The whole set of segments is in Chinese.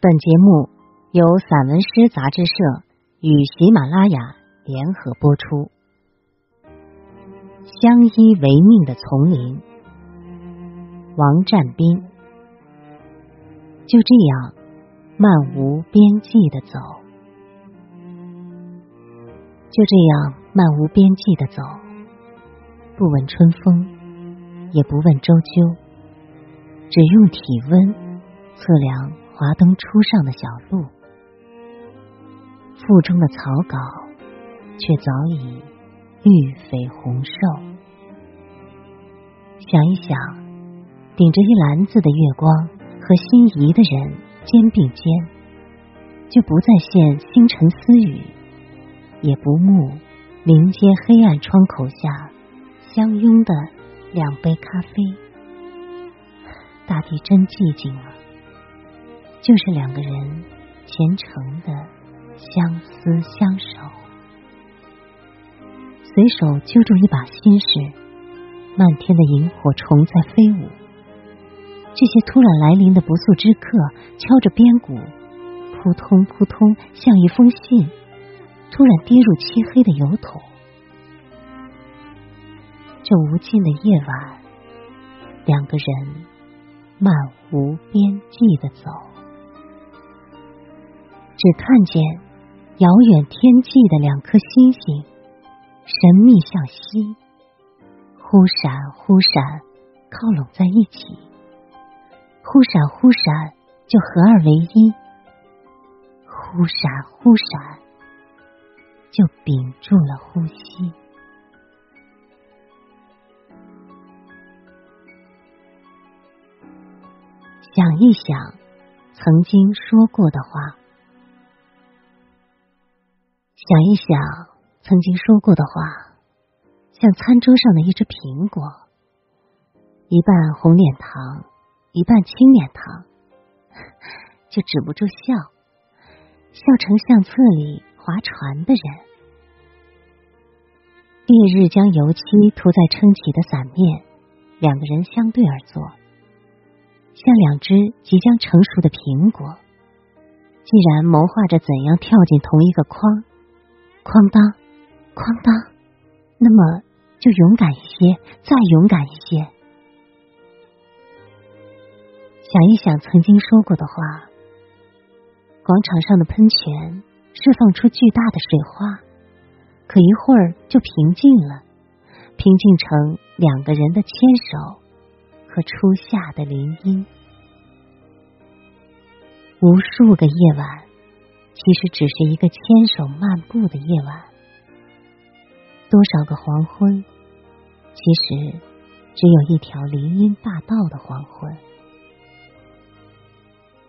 本节目由散文诗杂志社与喜马拉雅联合播出。相依为命的丛林，王占斌。就这样漫无边际的走，就这样漫无边际的走，不闻春风，也不问周秋，只用体温测量。华灯初上的小路，腹中的草稿却早已绿肥红瘦。想一想，顶着一篮子的月光和心仪的人肩并肩，就不再现星辰私语，也不慕临街黑暗窗口下相拥的两杯咖啡。大地真寂静了。就是两个人虔诚的相思相守，随手揪住一把心事，漫天的萤火虫在飞舞。这些突然来临的不速之客，敲着边鼓，扑通扑通，像一封信，突然跌入漆黑的油桶。这无尽的夜晚，两个人漫无边际的走。只看见遥远天际的两颗星星，神秘向西，忽闪忽闪，靠拢在一起；忽闪忽闪，就合二为一；忽闪忽闪，就屏住了呼吸。想一想曾经说过的话。想一想曾经说过的话，像餐桌上的一只苹果，一半红脸糖，一半青脸糖，就止不住笑，笑成相册里划船的人。烈日将油漆涂在撑起的伞面，两个人相对而坐，像两只即将成熟的苹果。既然谋划着怎样跳进同一个筐。哐当，哐当，那么就勇敢一些，再勇敢一些。想一想曾经说过的话，广场上的喷泉释放出巨大的水花，可一会儿就平静了，平静成两个人的牵手和初夏的林荫。无数个夜晚。其实只是一个牵手漫步的夜晚，多少个黄昏，其实只有一条林荫大道的黄昏。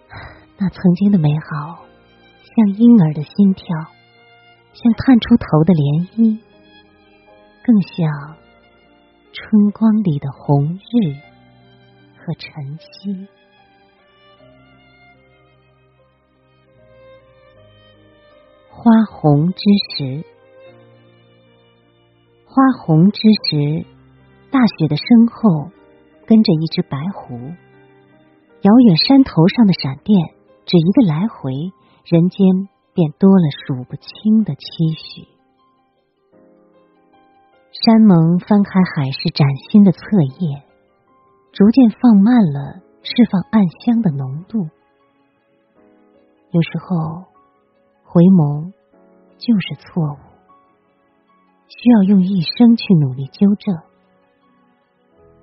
那曾经的美好，像婴儿的心跳，像探出头的涟漪，更像春光里的红日和晨曦。花红之时，花红之时，大雪的身后跟着一只白狐。遥远山头上的闪电，只一个来回，人间便多了数不清的期许。山盟翻开海市崭新的册页，逐渐放慢了释放暗香的浓度。有时候。回眸就是错误，需要用一生去努力纠正。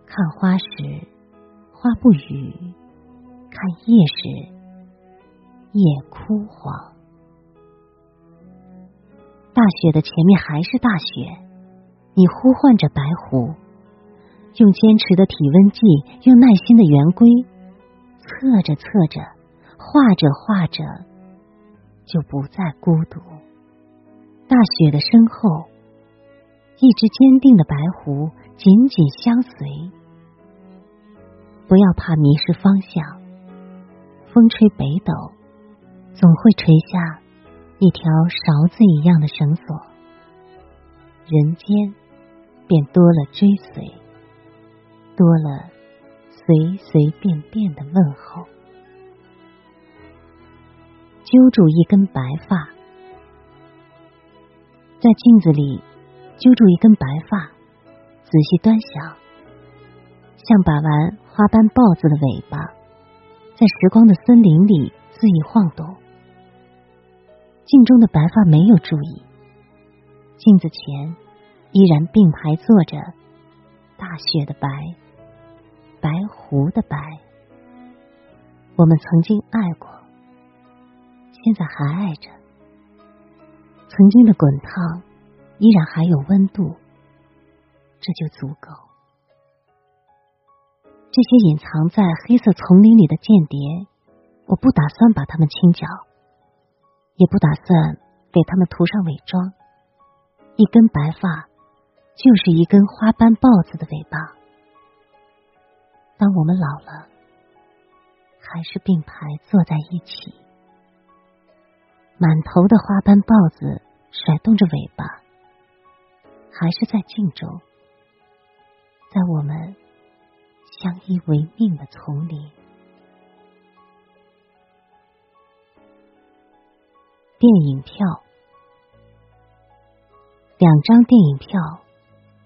看花时花不语，看叶时叶枯黄。大雪的前面还是大雪，你呼唤着白狐，用坚持的体温计，用耐心的圆规，测着测着，画着画着。就不再孤独。大雪的身后，一只坚定的白狐紧紧相随。不要怕迷失方向，风吹北斗，总会垂下一条勺子一样的绳索，人间便多了追随，多了随随便便的问候。揪住一根白发，在镜子里揪住一根白发，仔细端详，像把玩花斑豹子的尾巴，在时光的森林里恣意晃动。镜中的白发没有注意，镜子前依然并排坐着大雪的白，白狐的白。我们曾经爱过。现在还爱着，曾经的滚烫依然还有温度，这就足够。这些隐藏在黑色丛林里的间谍，我不打算把他们清剿，也不打算给他们涂上伪装。一根白发就是一根花斑豹子的尾巴。当我们老了，还是并排坐在一起。满头的花斑豹子甩动着尾巴，还是在镜中，在我们相依为命的丛林。电影票，两张电影票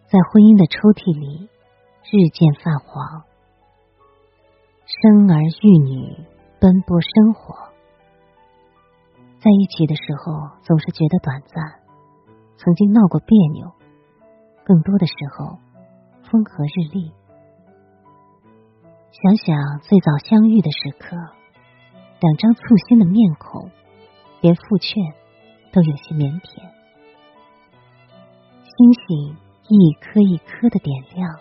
在婚姻的抽屉里日渐泛黄。生儿育女，奔波生活。在一起的时候，总是觉得短暂，曾经闹过别扭，更多的时候风和日丽。想想最早相遇的时刻，两张簇新的面孔，连复劝都有些腼腆。星星一颗一颗的点亮，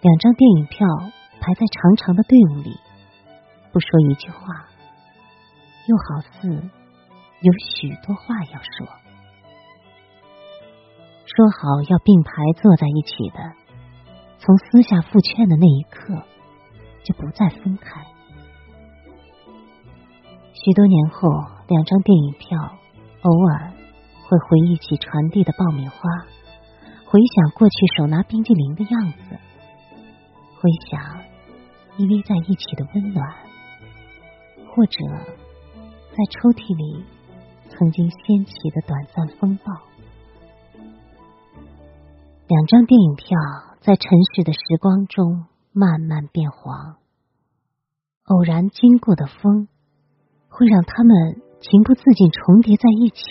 两张电影票排在长长的队伍里，不说一句话。又好似有许多话要说，说好要并排坐在一起的，从私下复劝的那一刻就不再分开。许多年后，两张电影票偶尔会回忆起传递的爆米花，回想过去手拿冰激凌的样子，回想依偎在一起的温暖，或者。在抽屉里曾经掀起的短暂风暴，两张电影票在尘世的时光中慢慢变黄。偶然经过的风，会让他们情不自禁重叠在一起，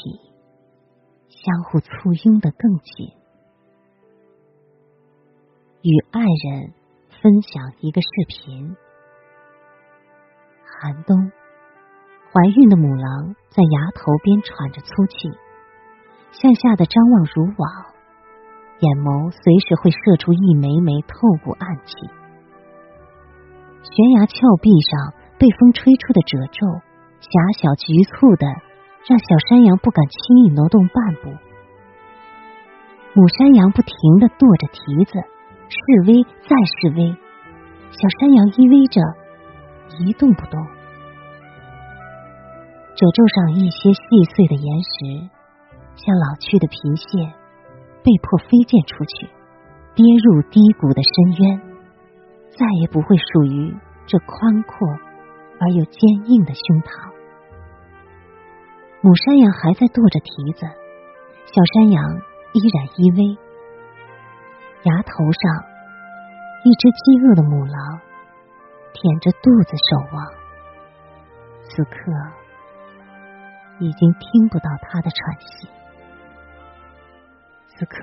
相互簇拥的更紧。与爱人分享一个视频，寒冬。怀孕的母狼在崖头边喘着粗气，向下的张望如网，眼眸随时会射出一枚枚透骨暗器。悬崖峭壁上被风吹出的褶皱，狭小局促的，让小山羊不敢轻易挪动半步。母山羊不停的跺着蹄子，示威再示威，小山羊依偎着，一动不动。褶皱上一些细碎的岩石，像老去的皮屑，被迫飞溅出去，跌入低谷的深渊，再也不会属于这宽阔而又坚硬的胸膛。母山羊还在跺着蹄子，小山羊依然依偎。崖头上，一只饥饿的母狼舔着肚子守望。此刻。已经听不到他的喘息。此刻，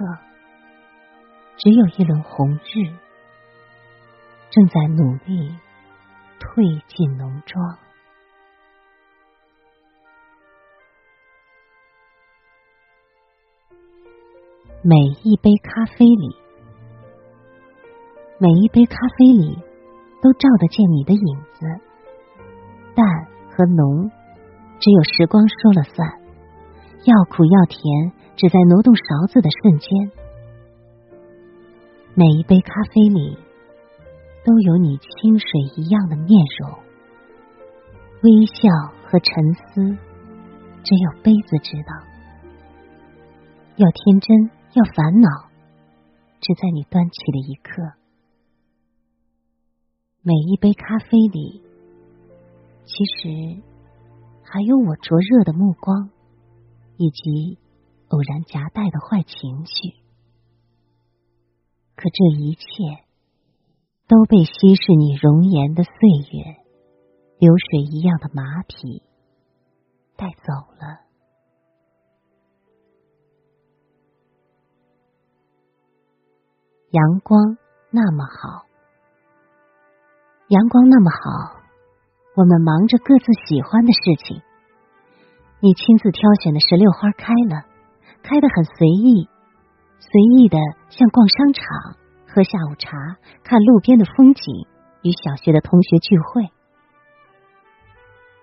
只有一轮红日正在努力褪尽浓妆。每一杯咖啡里，每一杯咖啡里，都照得见你的影子，淡和浓。只有时光说了算，要苦要甜，只在挪动勺子的瞬间。每一杯咖啡里，都有你清水一样的面容，微笑和沉思，只有杯子知道。要天真，要烦恼，只在你端起的一刻。每一杯咖啡里，其实。还有我灼热的目光，以及偶然夹带的坏情绪。可这一切都被稀释你容颜的岁月，流水一样的马匹带走了。阳光那么好，阳光那么好，我们忙着各自喜欢的事情。你亲自挑选的石榴花开了，开得很随意，随意的像逛商场、喝下午茶、看路边的风景、与小学的同学聚会。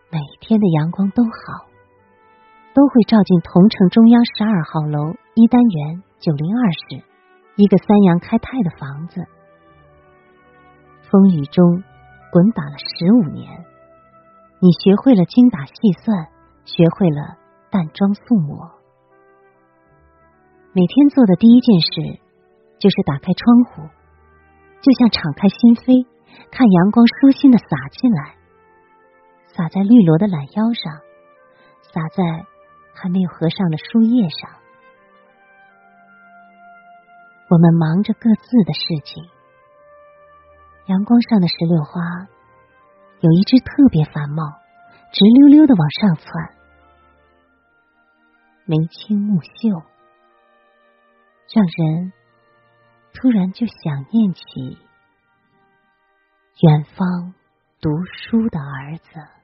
每天的阳光都好，都会照进同城中央十二号楼一单元九零二室。一个三阳开泰的房子，风雨中滚打了十五年，你学会了精打细算，学会了淡妆素抹。每天做的第一件事就是打开窗户，就像敞开心扉，看阳光舒心的洒进来，洒在绿萝的懒腰上，洒在还没有合上的书页上。我们忙着各自的事情。阳光上的石榴花有一只特别繁茂，直溜溜的往上窜，眉清目秀，让人突然就想念起远方读书的儿子。